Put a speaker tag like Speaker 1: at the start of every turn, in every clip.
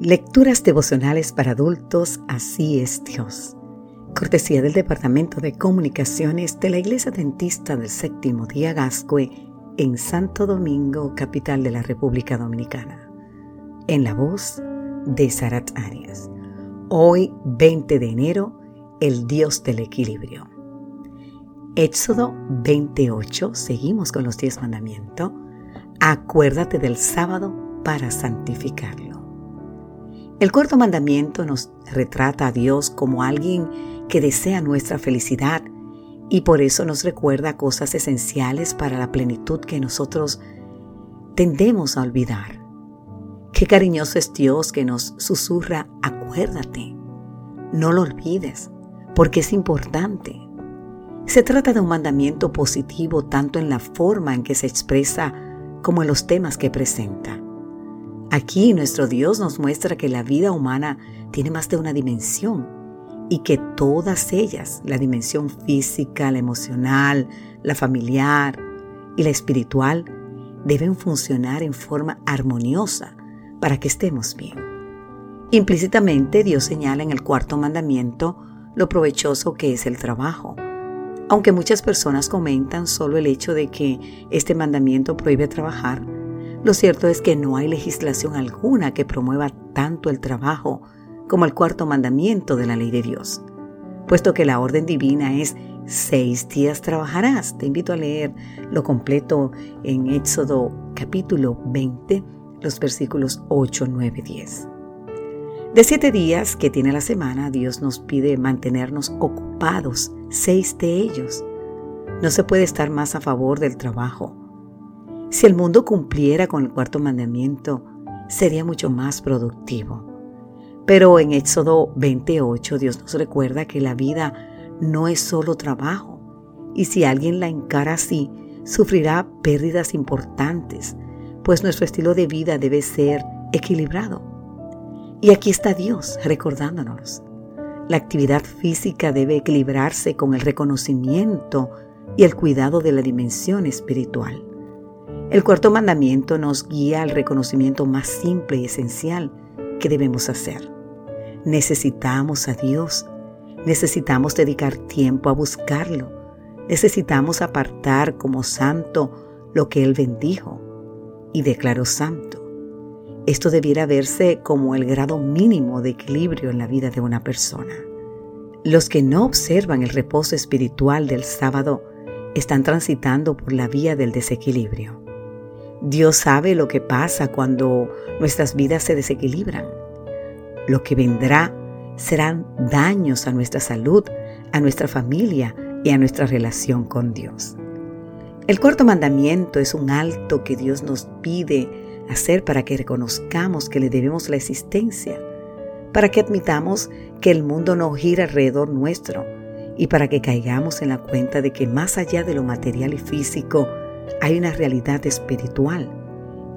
Speaker 1: Lecturas devocionales para adultos, así es Dios. Cortesía del Departamento de Comunicaciones de la Iglesia Dentista del Séptimo Día Gascue en Santo Domingo, capital de la República Dominicana. En la voz de Sarat Arias. Hoy, 20 de enero, el Dios del equilibrio. Éxodo 28, seguimos con los diez mandamientos. Acuérdate del sábado para santificarlo. El cuarto mandamiento nos retrata a Dios como alguien que desea nuestra felicidad y por eso nos recuerda cosas esenciales para la plenitud que nosotros tendemos a olvidar. Qué cariñoso es Dios que nos susurra, acuérdate, no lo olvides, porque es importante. Se trata de un mandamiento positivo tanto en la forma en que se expresa como en los temas que presenta. Aquí nuestro Dios nos muestra que la vida humana tiene más de una dimensión y que todas ellas, la dimensión física, la emocional, la familiar y la espiritual, deben funcionar en forma armoniosa para que estemos bien. Implícitamente Dios señala en el cuarto mandamiento lo provechoso que es el trabajo. Aunque muchas personas comentan solo el hecho de que este mandamiento prohíbe trabajar, lo cierto es que no hay legislación alguna que promueva tanto el trabajo como el cuarto mandamiento de la ley de Dios, puesto que la orden divina es seis días trabajarás. Te invito a leer lo completo en Éxodo capítulo 20, los versículos 8, 9, 10. De siete días que tiene la semana, Dios nos pide mantenernos ocupados, seis de ellos. No se puede estar más a favor del trabajo si el mundo cumpliera con el cuarto mandamiento, sería mucho más productivo. Pero en Éxodo 28 Dios nos recuerda que la vida no es solo trabajo, y si alguien la encara así, sufrirá pérdidas importantes, pues nuestro estilo de vida debe ser equilibrado. Y aquí está Dios recordándonos. La actividad física debe equilibrarse con el reconocimiento y el cuidado de la dimensión espiritual. El cuarto mandamiento nos guía al reconocimiento más simple y esencial que debemos hacer. Necesitamos a Dios, necesitamos dedicar tiempo a buscarlo, necesitamos apartar como santo lo que Él bendijo y declaró santo. Esto debiera verse como el grado mínimo de equilibrio en la vida de una persona. Los que no observan el reposo espiritual del sábado están transitando por la vía del desequilibrio. Dios sabe lo que pasa cuando nuestras vidas se desequilibran. Lo que vendrá serán daños a nuestra salud, a nuestra familia y a nuestra relación con Dios. El cuarto mandamiento es un alto que Dios nos pide hacer para que reconozcamos que le debemos la existencia, para que admitamos que el mundo no gira alrededor nuestro y para que caigamos en la cuenta de que más allá de lo material y físico, hay una realidad espiritual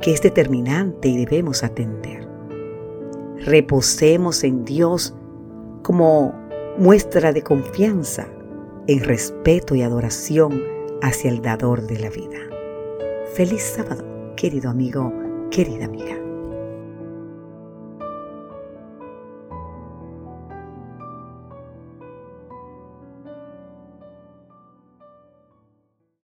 Speaker 1: que es determinante y debemos atender. Reposemos en Dios como muestra de confianza, en respeto y adoración hacia el dador de la vida. Feliz sábado, querido amigo, querida amiga.